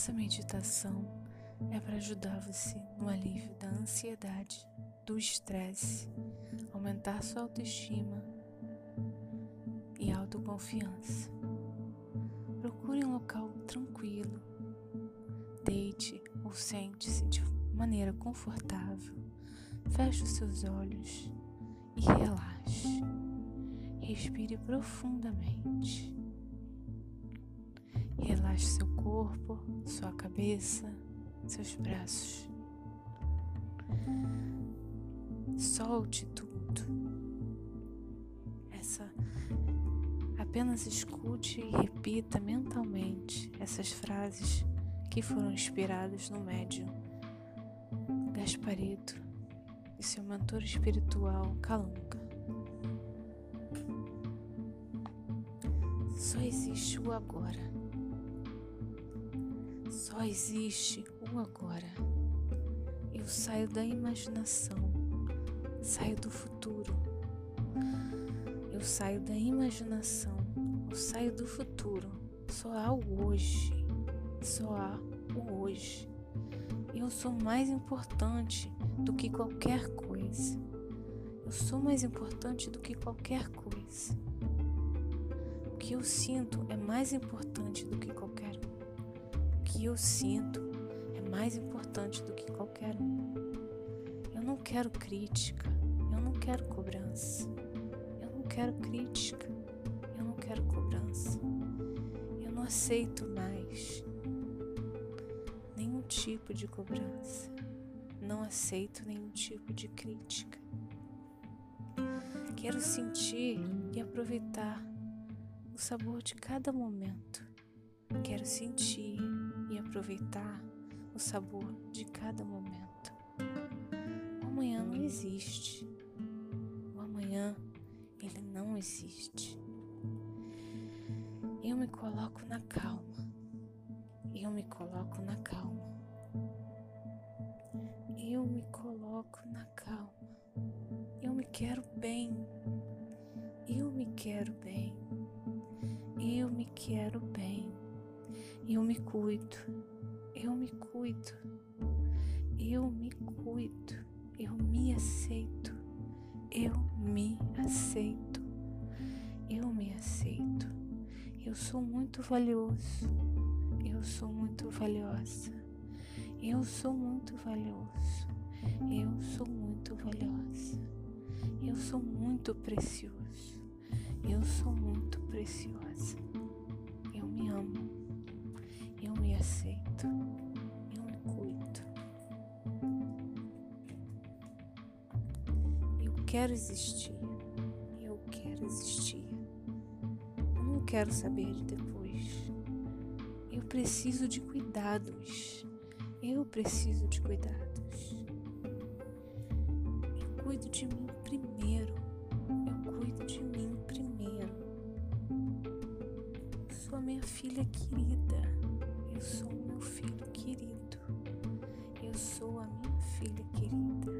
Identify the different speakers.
Speaker 1: Essa meditação é para ajudar você no alívio da ansiedade, do estresse, aumentar sua autoestima e autoconfiança. Procure um local tranquilo, deite ou sente-se de maneira confortável, feche os seus olhos e relaxe. Respire profundamente. Relaxe seu corpo, sua cabeça, seus braços. Solte tudo. Essa apenas escute e repita mentalmente essas frases que foram inspiradas no médium Gasparito e seu mentor espiritual Calunga. Só existe o agora. Só existe o agora. Eu saio da imaginação, saio do futuro. Eu saio da imaginação, eu saio do futuro. Só há o hoje, só há o hoje. Eu sou mais importante do que qualquer coisa. Eu sou mais importante do que qualquer coisa. O que eu sinto é mais importante do que que eu sinto é mais importante do que qualquer um. Eu não quero crítica, eu não quero cobrança. Eu não quero crítica, eu não quero cobrança. Eu não aceito mais nenhum tipo de cobrança. Não aceito nenhum tipo de crítica. Quero sentir e aproveitar o sabor de cada momento. Quero sentir e aproveitar o sabor de cada momento. O amanhã não existe. O amanhã, ele não existe. Eu me coloco na calma. Eu me coloco na calma. Eu me coloco na calma. Eu me quero bem. Eu me quero bem. Eu me quero bem. Eu me cuido, eu me cuido, eu me cuido, eu me aceito, eu me aceito, eu me aceito. Eu sou muito valioso, eu sou muito valiosa, eu sou muito valioso, eu sou muito valiosa, eu sou muito precioso, eu sou muito preciosa. Eu me amo aceito, eu me cuido. Eu quero existir, eu quero existir. Eu não quero saber de depois. Eu preciso de cuidados. Eu preciso de cuidados. Eu cuido de mim primeiro. Eu cuido de mim primeiro. Sou a minha filha querida. Eu sou meu filho querido. Eu sou a minha filha querida.